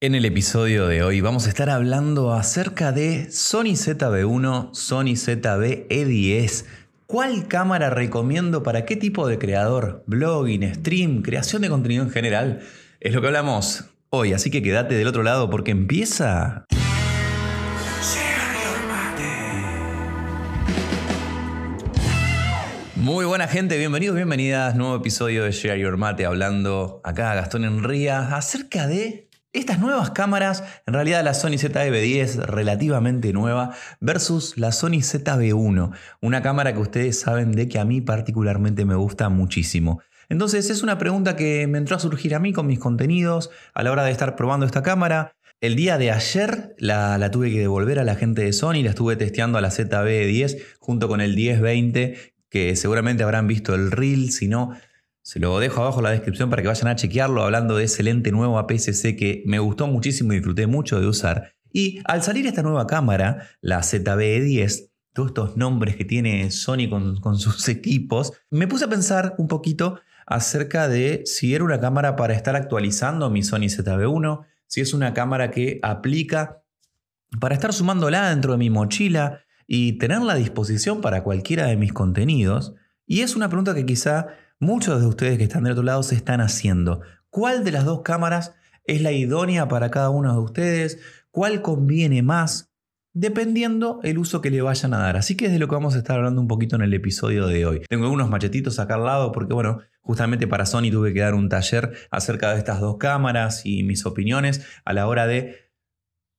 En el episodio de hoy vamos a estar hablando acerca de Sony ZB1, Sony ZB-E10. ¿Cuál cámara recomiendo para qué tipo de creador? Blogging, stream, creación de contenido en general. Es lo que hablamos hoy, así que quédate del otro lado porque empieza... Muy buena gente, bienvenidos, bienvenidas. Nuevo episodio de Share Your Mate hablando acá Gastón Enría acerca de estas nuevas cámaras, en realidad la Sony ZV-10 relativamente nueva versus la Sony ZV-1, una cámara que ustedes saben de que a mí particularmente me gusta muchísimo. Entonces es una pregunta que me entró a surgir a mí con mis contenidos a la hora de estar probando esta cámara. El día de ayer la, la tuve que devolver a la gente de Sony, la estuve testeando a la ZV-10 junto con el 1020 que seguramente habrán visto el reel, si no, se lo dejo abajo en la descripción para que vayan a chequearlo hablando de ese lente nuevo APS-C que me gustó muchísimo y disfruté mucho de usar. Y al salir esta nueva cámara, la ZBE10, todos estos nombres que tiene Sony con, con sus equipos, me puse a pensar un poquito acerca de si era una cámara para estar actualizando mi Sony ZB1, si es una cámara que aplica para estar sumándola dentro de mi mochila y tenerla a disposición para cualquiera de mis contenidos. Y es una pregunta que quizá muchos de ustedes que están del otro lado se están haciendo. ¿Cuál de las dos cámaras es la idónea para cada uno de ustedes? ¿Cuál conviene más? Dependiendo el uso que le vayan a dar. Así que es de lo que vamos a estar hablando un poquito en el episodio de hoy. Tengo algunos machetitos acá al lado porque, bueno, justamente para Sony tuve que dar un taller acerca de estas dos cámaras y mis opiniones a la hora de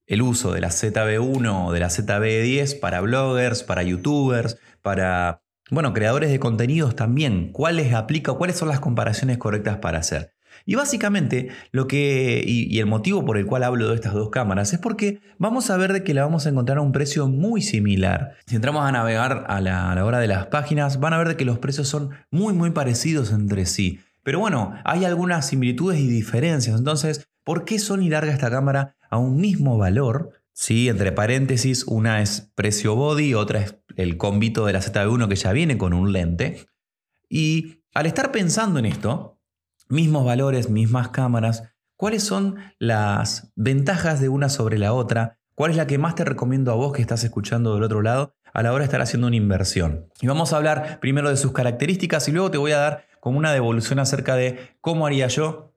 el uso de la ZB1 o de la ZB10 para bloggers, para youtubers, para bueno, creadores de contenidos también, cuáles aplica, cuáles son las comparaciones correctas para hacer. Y básicamente lo que y, el motivo por el cual hablo de estas dos cámaras es porque vamos a ver de que la vamos a encontrar a un precio muy similar. Si entramos a navegar a la, hora de las páginas, van a ver de que los precios son muy muy parecidos entre sí. Pero bueno, hay algunas similitudes y diferencias. Entonces, ¿por qué Sony larga esta cámara a un mismo valor Sí, entre paréntesis, una es precio body, otra es el combito de la ZB1 que ya viene con un lente. Y al estar pensando en esto, mismos valores, mismas cámaras, ¿cuáles son las ventajas de una sobre la otra? ¿Cuál es la que más te recomiendo a vos que estás escuchando del otro lado a la hora de estar haciendo una inversión? Y vamos a hablar primero de sus características y luego te voy a dar como una devolución acerca de cómo haría yo,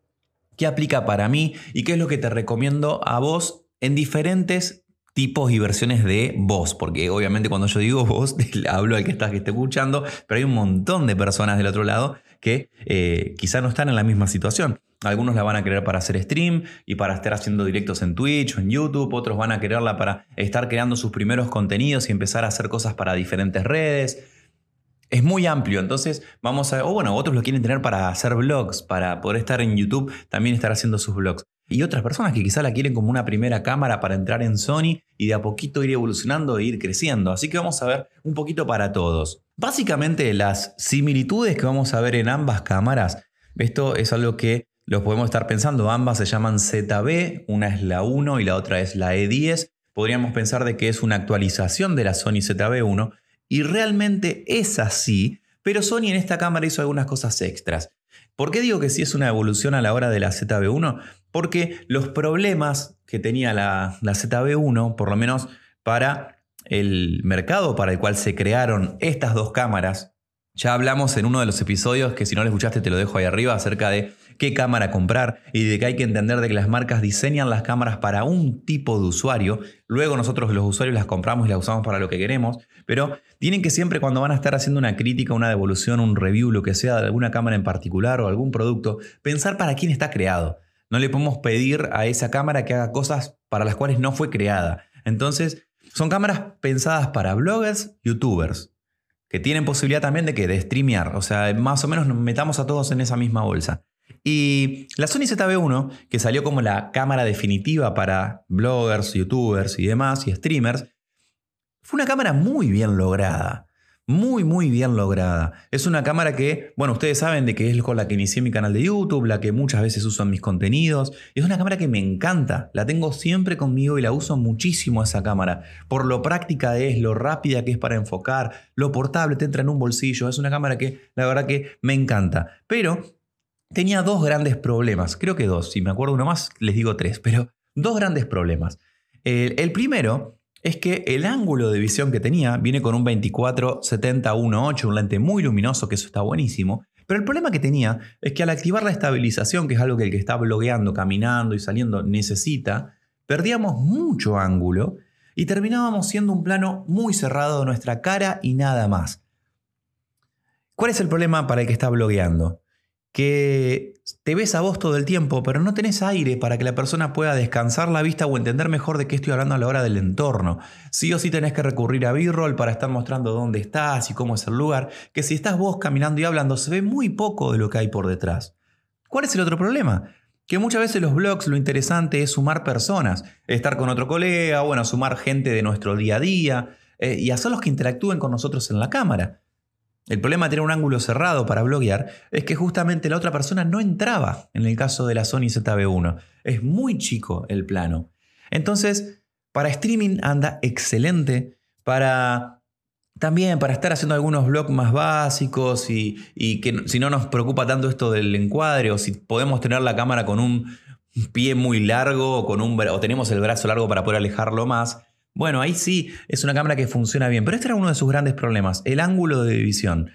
qué aplica para mí y qué es lo que te recomiendo a vos en diferentes tipos y versiones de voz, porque obviamente cuando yo digo voz, hablo al que está que esté escuchando, pero hay un montón de personas del otro lado que eh, quizá no están en la misma situación. Algunos la van a querer para hacer stream y para estar haciendo directos en Twitch o en YouTube, otros van a quererla para estar creando sus primeros contenidos y empezar a hacer cosas para diferentes redes. Es muy amplio, entonces vamos a... O bueno, otros lo quieren tener para hacer vlogs, para poder estar en YouTube, también estar haciendo sus vlogs y otras personas que quizá la quieren como una primera cámara para entrar en Sony y de a poquito ir evolucionando e ir creciendo. Así que vamos a ver un poquito para todos. Básicamente las similitudes que vamos a ver en ambas cámaras, esto es algo que los podemos estar pensando, ambas se llaman ZB, una es la 1 y la otra es la E10. Podríamos pensar de que es una actualización de la Sony ZB1 y realmente es así, pero Sony en esta cámara hizo algunas cosas extras. ¿Por qué digo que sí es una evolución a la hora de la ZB1? Porque los problemas que tenía la, la ZB1, por lo menos para el mercado para el cual se crearon estas dos cámaras, ya hablamos en uno de los episodios que si no lo escuchaste te lo dejo ahí arriba acerca de qué cámara comprar y de que hay que entender de que las marcas diseñan las cámaras para un tipo de usuario, luego nosotros los usuarios las compramos y las usamos para lo que queremos, pero tienen que siempre cuando van a estar haciendo una crítica, una devolución, un review, lo que sea de alguna cámara en particular o algún producto, pensar para quién está creado. No le podemos pedir a esa cámara que haga cosas para las cuales no fue creada. Entonces, son cámaras pensadas para bloggers, youtubers, que tienen posibilidad también de que streamear, o sea, más o menos nos metamos a todos en esa misma bolsa. Y la Sony ZV1, que salió como la cámara definitiva para bloggers, youtubers y demás, y streamers, fue una cámara muy bien lograda. Muy, muy bien lograda. Es una cámara que, bueno, ustedes saben de que es con la que inicié mi canal de YouTube, la que muchas veces uso en mis contenidos. Es una cámara que me encanta. La tengo siempre conmigo y la uso muchísimo esa cámara. Por lo práctica es, lo rápida que es para enfocar, lo portable, te entra en un bolsillo. Es una cámara que la verdad que me encanta. Pero tenía dos grandes problemas. Creo que dos. Si me acuerdo uno más, les digo tres. Pero dos grandes problemas. El, primero es que el ángulo de visión que tenía viene con un 24-70-1.8, un lente muy luminoso, que eso está buenísimo. Pero el problema que tenía es que al activar la estabilización, que es algo que el que está blogueando, caminando y saliendo necesita, perdíamos mucho ángulo y terminábamos siendo un plano muy cerrado de nuestra cara y nada más. ¿Cuál es el problema para el que está blogueando? Que te ves a vos todo el tiempo, pero no tenés aire para que la persona pueda descansar la vista o entender mejor de qué estoy hablando a la hora del entorno. Sí o sí tenés que recurrir a B-roll para estar mostrando dónde estás y cómo es el lugar, que si estás vos caminando y hablando se ve muy poco de lo que hay por detrás. ¿Cuál es el otro problema? que muchas veces los blogs lo interesante es sumar personas, estar con otro colega, bueno, sumar gente de nuestro día a día eh, y hacerlos que interactúen con nosotros en la cámara. El problema de tener un ángulo cerrado para bloguear es que justamente la otra persona no entraba en el caso de la Sony ZB1. Es muy chico el plano. Entonces, para streaming anda excelente, para también para estar haciendo algunos blogs más básicos y, que si no nos preocupa tanto esto del encuadre o si podemos tener la cámara con un pie muy largo o, con un, o tenemos el brazo largo para poder alejarlo más. Bueno, ahí sí es una cámara que funciona bien, pero este era uno de sus grandes problemas, el ángulo de división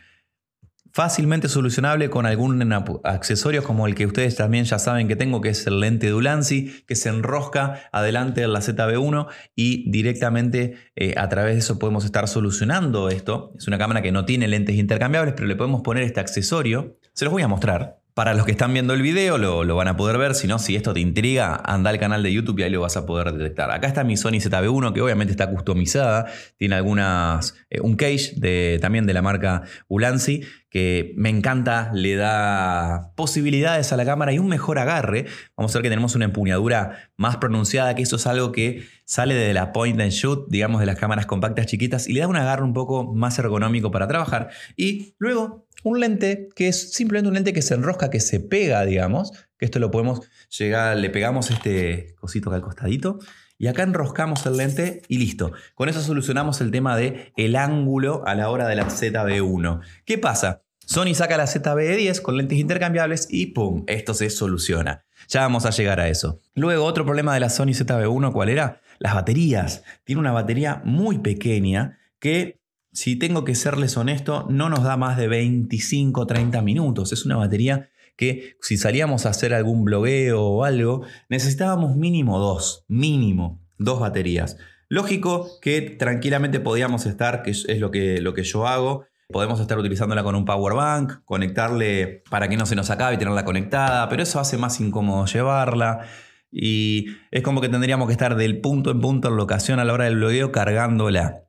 fácilmente solucionable con algún accesorio como el que ustedes también ya saben que tengo, que es el lente de Ulanzi, que se enrosca adelante de la ZB1 y directamente eh, a través de eso podemos estar solucionando esto. Es una cámara que no tiene lentes intercambiables, pero le podemos poner este accesorio. Se los voy a mostrar. Para los que están viendo el video lo, van a poder ver, si no, si esto te intriga, anda al canal de YouTube y ahí lo vas a poder detectar. Acá está mi Sony ZB1 que obviamente está customizada, tiene algunas, eh, un cage también de la marca Ulanzi que me encanta, le da posibilidades a la cámara y un mejor agarre. Vamos a ver que tenemos una empuñadura más pronunciada, que eso es algo que sale de la point and shoot, digamos de las cámaras compactas chiquitas y le da un agarre un poco más ergonómico para trabajar. Y luego un lente que es simplemente un lente que se enrosca, que se pega, digamos, que esto lo podemos llegar, le pegamos este cosito acá al costadito y acá enroscamos el lente y listo. Con eso solucionamos el tema de el ángulo a la hora de la ZB1. ¿Qué pasa? Sony saca la ZB10 con lentes intercambiables y ¡pum! Esto se soluciona. Ya vamos a llegar a eso. Luego, otro problema de la Sony ZB1, ¿cuál era? Las baterías. Tiene una batería muy pequeña que si tengo que serles honesto, no nos da más de 25 30 minutos. Es una batería que si salíamos a hacer algún blogueo o algo, necesitábamos mínimo dos, mínimo dos baterías. Lógico que tranquilamente podíamos estar, que es lo que, lo que yo hago, podemos estar utilizándola con un power bank, conectarle para que no se nos acabe y tenerla conectada, pero eso hace más incómodo llevarla. Y es como que tendríamos que estar del punto en punto en locación a la hora del blogueo cargándola.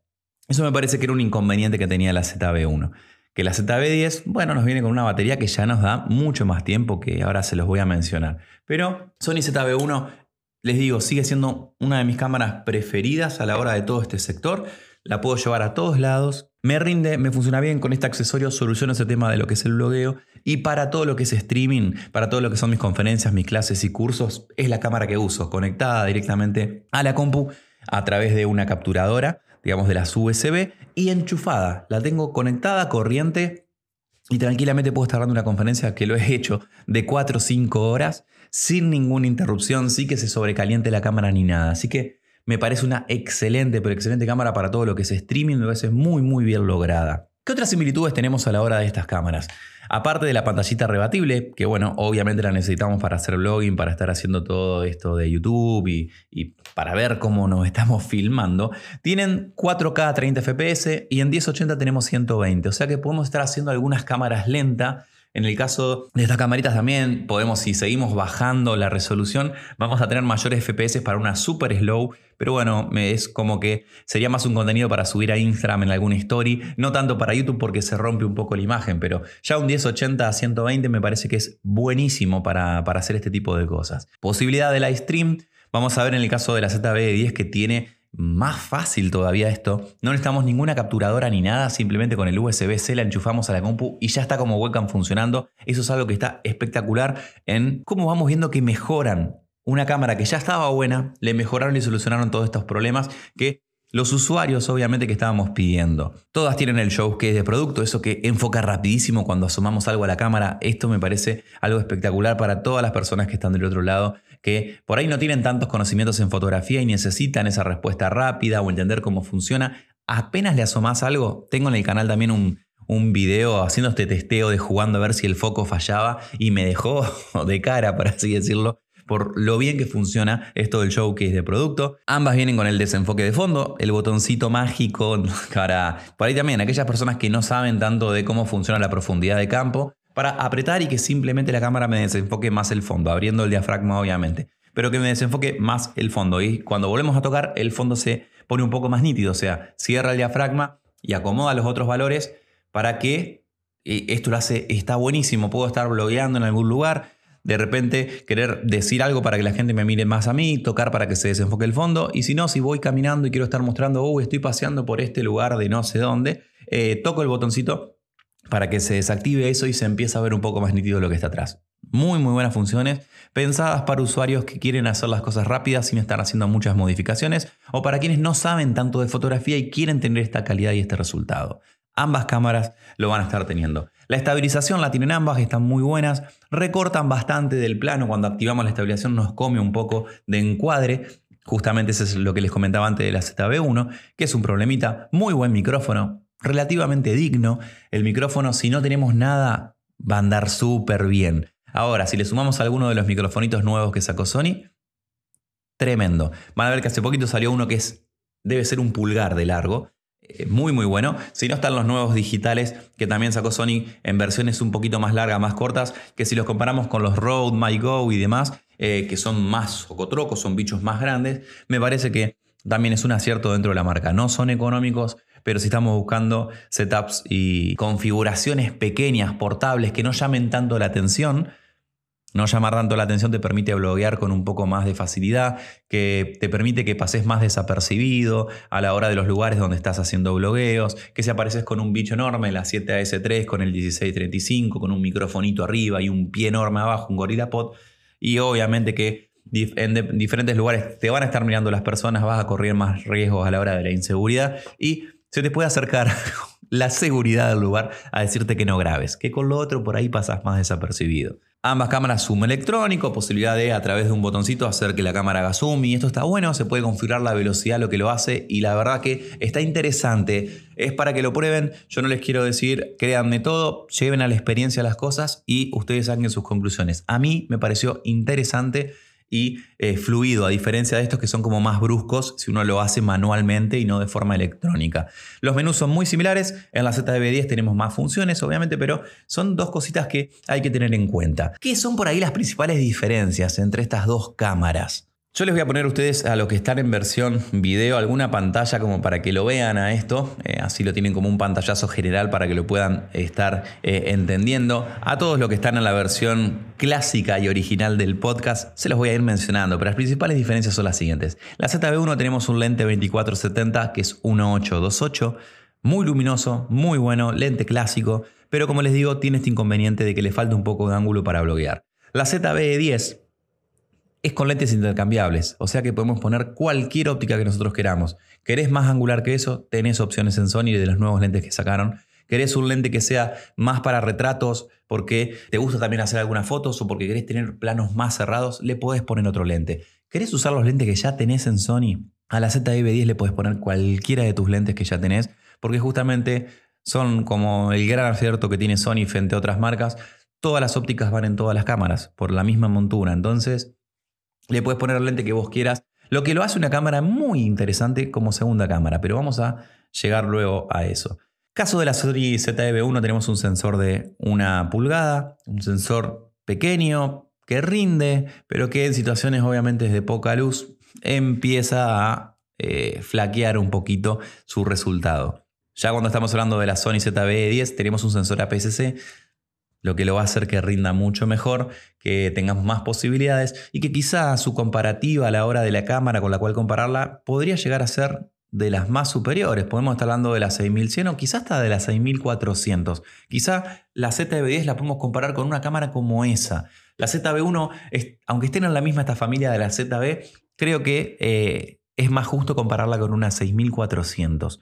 Eso me parece que era un inconveniente que tenía la ZB1. Que la ZB10, bueno, nos viene con una batería que ya nos da mucho más tiempo que ahora se los voy a mencionar. Pero Sony ZB1, les digo, sigue siendo una de mis cámaras preferidas a la hora de todo este sector. La puedo llevar a todos lados. Me rinde, me funciona bien con este accesorio, soluciona ese tema de lo que es el blogueo. Y para todo lo que es streaming, para todo lo que son mis conferencias, mis clases y cursos, es la cámara que uso, conectada directamente a la compu a través de una capturadora digamos, de las USB y enchufada. La tengo conectada, corriente y tranquilamente puedo estar dando una conferencia que lo he hecho de 4 o 5 horas sin ninguna interrupción, sin que se sobrecaliente la cámara ni nada. Así que me parece una excelente, pero excelente cámara para todo lo que es streaming, me parece muy, muy bien lograda. ¿Qué otras similitudes tenemos a la hora de estas cámaras? Aparte de la pantallita rebatible, que bueno, obviamente la necesitamos para hacer blogging, para estar haciendo todo esto de YouTube y, para ver cómo nos estamos filmando, tienen 4K 30 FPS y en 1080 tenemos 120. O sea que podemos estar haciendo algunas cámaras lentas en el caso de estas camaritas también podemos, si seguimos bajando la resolución, vamos a tener mayores FPS para una super slow. Pero bueno, es como que sería más un contenido para subir a Instagram en alguna story, no tanto para YouTube porque se rompe un poco la imagen, pero ya un 1080 a 120 me parece que es buenísimo para, para hacer este tipo de cosas. Posibilidad de live stream, vamos a ver en el caso de la ZB10 que tiene más fácil todavía esto. No necesitamos ninguna capturadora ni nada, simplemente con el USB-C la enchufamos a la compu y ya está como webcam funcionando. Eso es algo que está espectacular en cómo vamos viendo que mejoran una cámara que ya estaba buena, le mejoraron y solucionaron todos estos problemas que los usuarios obviamente que estábamos pidiendo. Todas tienen el show que es de producto, eso que enfoca rapidísimo cuando asomamos algo a la cámara. Esto me parece algo espectacular para todas las personas que están del otro lado que por ahí no tienen tantos conocimientos en fotografía y necesitan esa respuesta rápida o entender cómo funciona, apenas le asomás algo, tengo en el canal también un, un video haciendo este testeo de jugando a ver si el foco fallaba y me dejó de cara, por así decirlo, por lo bien que funciona esto del showcase de producto. Ambas vienen con el desenfoque de fondo, el botoncito mágico para, por ahí también, aquellas personas que no saben tanto de cómo funciona la profundidad de campo, para apretar y que simplemente la cámara me desenfoque más el fondo, abriendo el diafragma obviamente, pero que me desenfoque más el fondo. Y cuando volvemos a tocar, el fondo se pone un poco más nítido, o sea, cierra el diafragma y acomoda los otros valores para que esto lo hace, está buenísimo, puedo estar blogueando en algún lugar, de repente querer decir algo para que la gente me mire más a mí, tocar para que se desenfoque el fondo, y si no, si voy caminando y quiero estar mostrando, oh, estoy paseando por este lugar de no sé dónde, eh, toco el botoncito para que se desactive eso y se empiece a ver un poco más nítido lo que está atrás. Muy, muy buenas funciones, pensadas para usuarios que quieren hacer las cosas rápidas sin estar haciendo muchas modificaciones, o para quienes no saben tanto de fotografía y quieren tener esta calidad y este resultado. Ambas cámaras lo van a estar teniendo. La estabilización la tienen ambas, están muy buenas, recortan bastante del plano, cuando activamos la estabilización nos come un poco de encuadre, justamente eso es lo que les comentaba antes de la ZB1, que es un problemita, muy buen micrófono, relativamente digno, el micrófono si no tenemos nada va a andar súper bien. Ahora, si le sumamos alguno de los microfonitos nuevos que sacó Sony, tremendo. Van a ver que hace poquito salió uno que es, debe ser un pulgar de largo, eh, muy muy bueno. Si no están los nuevos digitales que también sacó Sony en versiones un poquito más largas, más cortas, que si los comparamos con los Rode, MyGo y demás, eh, que son más socotrocos, son bichos más grandes, me parece que también es un acierto dentro de la marca. No son económicos, pero si estamos buscando setups y configuraciones pequeñas, portables, que no llamen tanto la atención, no llamar tanto la atención te permite bloguear con un poco más de facilidad, que te permite que pases más desapercibido a la hora de los lugares donde estás haciendo blogueos, que si apareces con un bicho enorme, la 7AS3 con el 1635, con un microfonito arriba y un pie enorme abajo, un Gorilla Pod, y obviamente que en diferentes lugares te van a estar mirando las personas, vas a correr más riesgos a la hora de la inseguridad y se te puede acercar la seguridad del lugar a decirte que no grabes, que con lo otro por ahí pasas más desapercibido. Ambas cámaras zoom electrónico, posibilidad de a través de un botoncito hacer que la cámara haga zoom y esto está bueno, se puede configurar la velocidad, lo que lo hace y la verdad que está interesante. Es para que lo prueben, yo no les quiero decir, créanme todo, lleven a la experiencia las cosas y ustedes saquen sus conclusiones. A mí me pareció interesante y eh, fluido, a diferencia de estos que son como más bruscos si uno lo hace manualmente y no de forma electrónica. Los menús son muy similares, en la ZB10 tenemos más funciones obviamente, pero son dos cositas que hay que tener en cuenta. ¿Qué son por ahí las principales diferencias entre estas dos cámaras? Yo les voy a poner a ustedes a los que están en versión video alguna pantalla como para que lo vean a esto, eh, así lo tienen como un pantallazo general para que lo puedan estar eh, entendiendo. A todos los que están en la versión clásica y original del podcast se los voy a ir mencionando, pero las principales diferencias son las siguientes. La ZB1 tenemos un lente 2470 que es 1828, muy luminoso, muy bueno, lente clásico, pero como les digo tiene este inconveniente de que le falta un poco de ángulo para bloguear. La ZB10 es con lentes intercambiables, o sea que podemos poner cualquier óptica que nosotros queramos. ¿Querés más angular que eso? Tenés opciones en Sony de los nuevos lentes que sacaron. ¿Querés un lente que sea más para retratos porque te gusta también hacer algunas fotos o porque querés tener planos más cerrados? Le podés poner otro lente. ¿Querés usar los lentes que ya tenés en Sony? A la ZV10 le podés poner cualquiera de tus lentes que ya tenés porque justamente son como el gran acierto que tiene Sony frente a otras marcas. Todas las ópticas van en todas las cámaras por la misma montura. Entonces le puedes poner el lente que vos quieras, lo que lo hace una cámara muy interesante como segunda cámara, pero vamos a llegar luego a eso. Caso de la Sony ZV1 tenemos un sensor de una pulgada, un sensor pequeño que rinde, pero que en situaciones obviamente de poca luz empieza a eh, flaquear un poquito su resultado. Ya cuando estamos hablando de la Sony ZV-10 tenemos un sensor APS-C lo que lo va a hacer que rinda mucho mejor, que tengamos más posibilidades y que quizá su comparativa a la hora de la cámara con la cual compararla podría llegar a ser de las más superiores. Podemos estar hablando de la 6100 o quizás hasta de la 6400. Quizá la ZB10 la podemos comparar con una cámara como esa. La ZB1, aunque estén en la misma esta familia de la ZB, creo que eh, es más justo compararla con una 6400.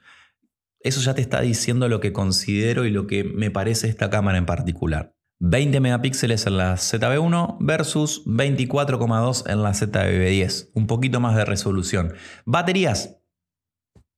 Eso ya te está diciendo lo que considero y lo que me parece esta cámara en particular. 20 megapíxeles en la ZB1 versus 24,2 en la ZB10. Un poquito más de resolución. Baterías.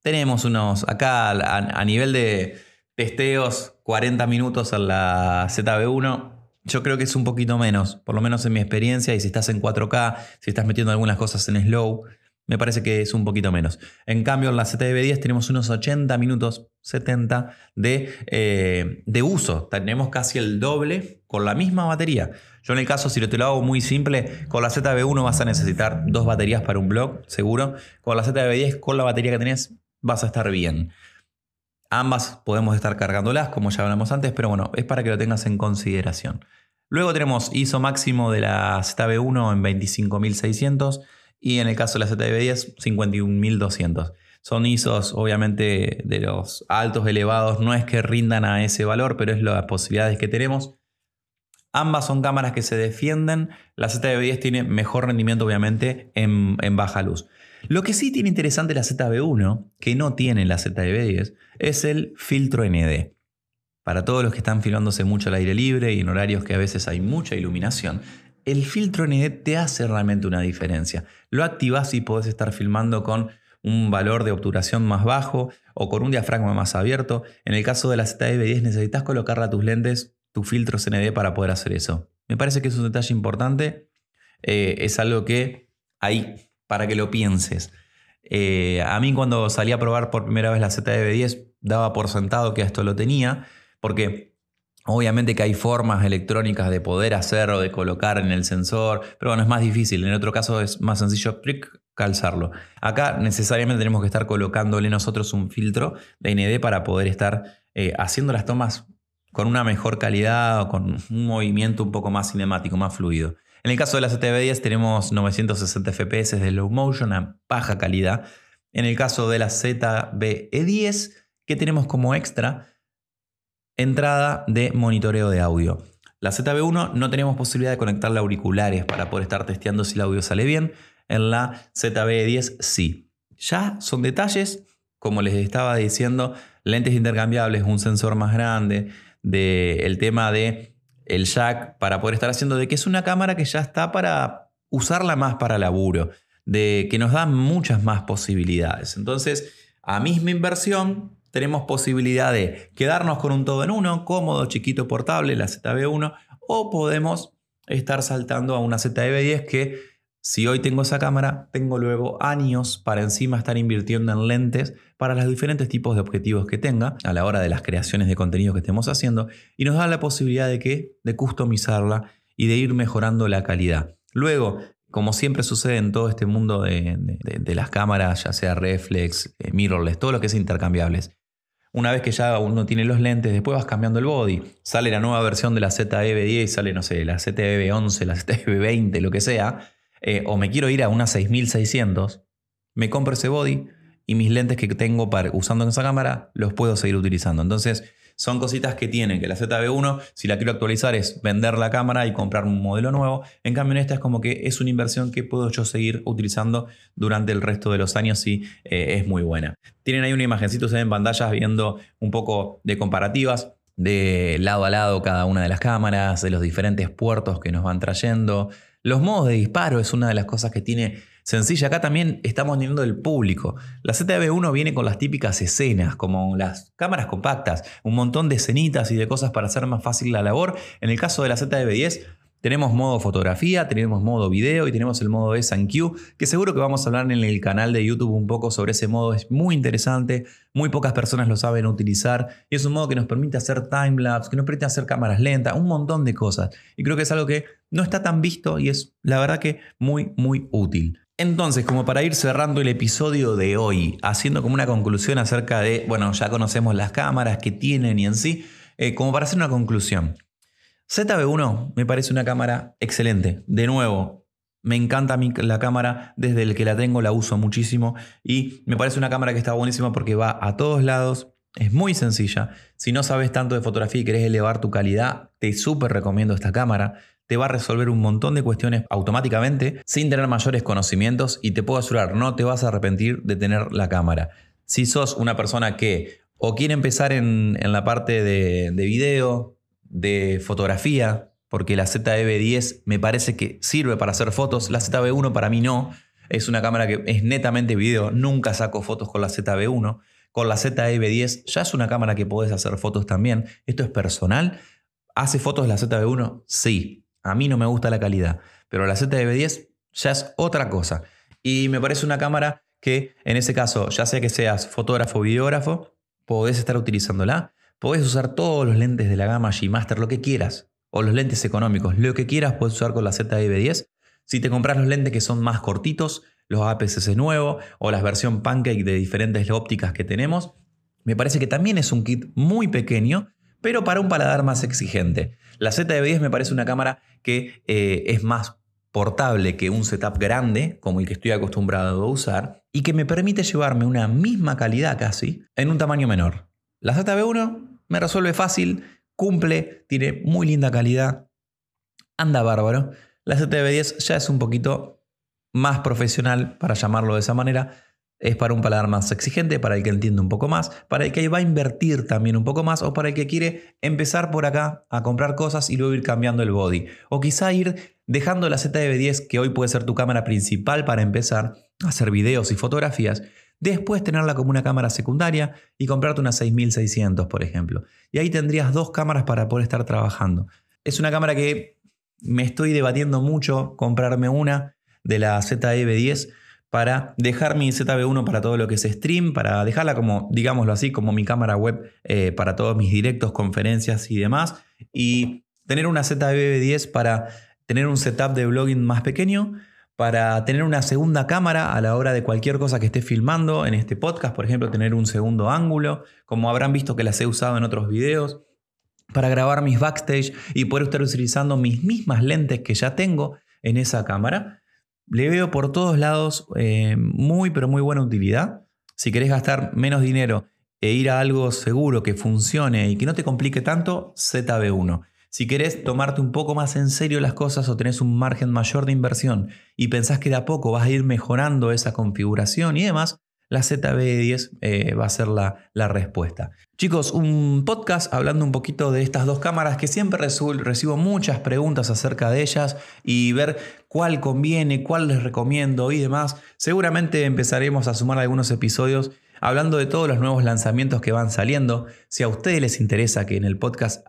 Tenemos unos, acá a, nivel de testeos, 40 minutos en la ZB1. Yo creo que es un poquito menos, por lo menos en mi experiencia. Y si estás en 4K, si estás metiendo algunas cosas en slow, me parece que es un poquito menos. En cambio, en la ZB10 tenemos unos 80 minutos, 70 de, eh, de uso. Tenemos casi el doble con la misma batería. Yo en el caso, si te lo hago muy simple, con la ZB1 vas a necesitar dos baterías para un blog, seguro. Con la ZB10, con la batería que tenés, vas a estar bien. Ambas podemos estar cargándolas, como ya hablamos antes, pero bueno, es para que lo tengas en consideración. Luego tenemos ISO máximo de la ZB1 en 25600 y en el caso de la ZB10 51.200. Son ISOs obviamente de los altos elevados, no es que rindan a ese valor, pero es las posibilidades que tenemos. Ambas son cámaras que se defienden. La ZB10 tiene mejor rendimiento obviamente en, en baja luz. Lo que sí tiene interesante la ZB1, que no tiene la ZB10, es el filtro ND. Para todos los que están filmándose mucho al aire libre y en horarios que a veces hay mucha iluminación, el filtro ND te hace realmente una diferencia. Lo activas y podés estar filmando con un valor de obturación más bajo o con un diafragma más abierto. En el caso de la ZV10 necesitas colocarle a tus lentes tu filtro ND para poder hacer eso. Me parece que es un detalle importante. Eh, es algo que hay para que lo pienses. Eh, a mí cuando salí a probar por primera vez la ZV10 daba por sentado que esto lo tenía porque Obviamente que hay formas electrónicas de poder hacer o de colocar en el sensor, pero bueno, es más difícil. En otro caso es más sencillo calzarlo. Acá necesariamente tenemos que estar colocándole nosotros un filtro de ND para poder estar eh, haciendo las tomas con una mejor calidad o con un movimiento un poco más cinemático, más fluido. En el caso de la ZB10 tenemos 960 FPS de low motion a baja calidad. En el caso de la ZBE10, que tenemos como extra, Entrada de monitoreo de audio. La ZB1 no tenemos posibilidad de conectarle auriculares para poder estar testeando si el audio sale bien. En la ZB10 sí. Ya son detalles, como les estaba diciendo, lentes intercambiables, un sensor más grande, el tema de el jack para poder estar haciendo, de que es una cámara que ya está para usarla más para laburo, de que nos da muchas más posibilidades. Entonces, a misma inversión, tenemos posibilidad de quedarnos con un todo en uno, cómodo, chiquito, portable, la ZB1, o podemos estar saltando a una ZB10 que si hoy tengo esa cámara, tengo luego años para encima estar invirtiendo en lentes para los diferentes tipos de objetivos que tenga a la hora de las creaciones de contenido que estemos haciendo y nos da la posibilidad de que de customizarla y de ir mejorando la calidad. Luego, como siempre sucede en todo este mundo de, las cámaras, ya sea reflex, eh, mirrorless, todo lo que es intercambiables, una vez que ya uno tiene los lentes, después vas cambiando el body. Sale la nueva versión de la ZEV10, sale, no sé, la ZEV11, la ZEV20, lo que sea. Eh, o me quiero ir a una 6600, me compro ese body y mis lentes que tengo para, usando en esa cámara los puedo seguir utilizando. Entonces, son cositas que tienen, que la ZB1, si la quiero actualizar, es vender la cámara y comprar un modelo nuevo. En cambio, en esta es como que es una inversión que puedo yo seguir utilizando durante el resto de los años y eh, es muy buena. Tienen ahí una imagencita en pantallas viendo un poco de comparativas de lado a lado cada una de las cámaras, de los diferentes puertos que nos van trayendo. Los modos de disparo es una de las cosas que tiene sencilla. Acá también estamos teniendo el público. La ZB1 viene con las típicas escenas, como las cámaras compactas, un montón de escenitas y de cosas para hacer más fácil la labor. En el caso de la ZB10, tenemos modo fotografía, tenemos modo video y tenemos el modo S&Q, que seguro que vamos a hablar en el canal de YouTube un poco sobre ese modo. Es muy interesante, muy pocas personas lo saben utilizar y es un modo que nos permite hacer timelapse, que nos permite hacer cámaras lentas, un montón de cosas. Y creo que es algo que no está tan visto y es la verdad que muy, muy útil. Entonces, como para ir cerrando el episodio de hoy, haciendo como una conclusión acerca de, bueno, ya conocemos las cámaras que tienen y en sí, eh, como para hacer una conclusión. ZB1 me parece una cámara excelente. De nuevo, me encanta la cámara, desde el que la tengo la uso muchísimo y me parece una cámara que está buenísima porque va a todos lados, es muy sencilla. Si no sabes tanto de fotografía y querés elevar tu calidad, te súper recomiendo esta cámara te va a resolver un montón de cuestiones automáticamente sin tener mayores conocimientos y te puedo asegurar, no te vas a arrepentir de tener la cámara. Si sos una persona que o quiere empezar en, la parte de, de video, de fotografía, porque la ZV10 me parece que sirve para hacer fotos, la ZV1 para mí no, es una cámara que es netamente video, nunca saco fotos con la ZV1, con la ZV10 ya es una cámara que puedes hacer fotos también, esto es personal, ¿hace fotos la ZV1? Sí, a mí no me gusta la calidad, pero la ZV10 ya es otra cosa. Y me parece una cámara que en ese caso, ya sea que seas fotógrafo o videógrafo, podés estar utilizándola. Podés usar todos los lentes de la gama G Master, lo que quieras. O los lentes económicos, lo que quieras puedes usar con la ZV10. Si te compras los lentes que son más cortitos, los APS-C nuevo o la versión Pancake de diferentes ópticas que tenemos, me parece que también es un kit muy pequeño, pero para un paladar más exigente. La ZV10 me parece una cámara que eh, es más portable que un setup grande, como el que estoy acostumbrado a usar, y que me permite llevarme una misma calidad casi en un tamaño menor. La ZB1 me resuelve fácil, cumple, tiene muy linda calidad, anda bárbaro. La ZB10 ya es un poquito más profesional, para llamarlo de esa manera, es para un paladar más exigente, para el que entiende un poco más, para el que va a invertir también un poco más o para el que quiere empezar por acá a comprar cosas y luego ir cambiando el body. O quizá ir dejando la ZV10, que hoy puede ser tu cámara principal para empezar a hacer videos y fotografías, después tenerla como una cámara secundaria y comprarte una 6600, por ejemplo. Y ahí tendrías dos cámaras para poder estar trabajando. Es una cámara que me estoy debatiendo mucho comprarme una de la ZV10 para dejar mi ZB1 para todo lo que es stream, para dejarla como, digámoslo así, como mi cámara web eh, para todos mis directos, conferencias y demás. Y tener una ZB10 para tener un setup de blogging más pequeño, para tener una segunda cámara a la hora de cualquier cosa que esté filmando en este podcast, por ejemplo, tener un segundo ángulo, como habrán visto que las he usado en otros videos, para grabar mis backstage y poder estar utilizando mis mismas lentes que ya tengo en esa cámara le veo por todos lados eh, muy, pero muy buena utilidad. Si querés gastar menos dinero e ir a algo seguro que funcione y que no te complique tanto, ZB1. Si querés tomarte un poco más en serio las cosas o tenés un margen mayor de inversión y pensás que de a poco vas a ir mejorando esa configuración y demás, la ZB10 eh, va a ser la, la, respuesta. Chicos, un podcast hablando un poquito de estas dos cámaras que siempre recibo muchas preguntas acerca de ellas y ver cuál conviene, cuál les recomiendo y demás. Seguramente empezaremos a sumar algunos episodios hablando de todos los nuevos lanzamientos que van saliendo. Si a ustedes les interesa que en el podcast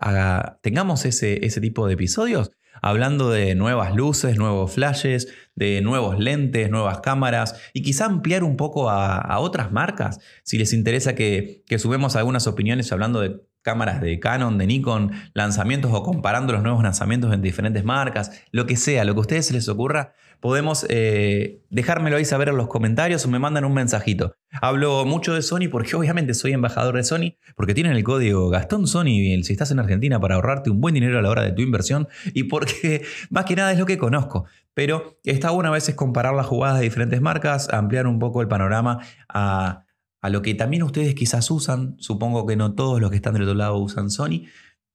tengamos ese, ese tipo de episodios, hablando de nuevas luces, nuevos flashes, de nuevos lentes, nuevas cámaras y quizá ampliar un poco a, otras marcas. Si les interesa que, que subamos algunas opiniones hablando de cámaras de Canon, de Nikon, lanzamientos o comparando los nuevos lanzamientos en diferentes marcas, lo que sea, lo que a ustedes se les ocurra, podemos eh, dejármelo ahí saber en los comentarios o me mandan un mensajito. Hablo mucho de Sony porque obviamente soy embajador de Sony, porque tienen el código Gastón Sony si estás en Argentina para ahorrarte un buen dinero a la hora de tu inversión y porque más que nada es lo que conozco. Pero está bueno a veces comparar las jugadas de diferentes marcas, ampliar un poco el panorama a a lo que también ustedes quizás usan. Supongo que no todos los que están del otro lado usan Sony.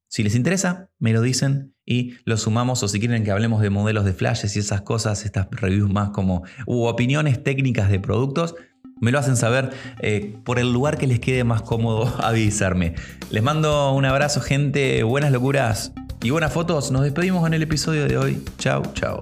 Si les interesa, me lo dicen y lo sumamos o si quieren que hablemos de modelos de flashes y esas cosas, estas reviews más como u opiniones técnicas de productos, me lo hacen saber eh, por el lugar que les quede más cómodo avisarme. Les mando un abrazo gente, buenas locuras y buenas fotos. Nos despedimos en el episodio de hoy. Chao, chao.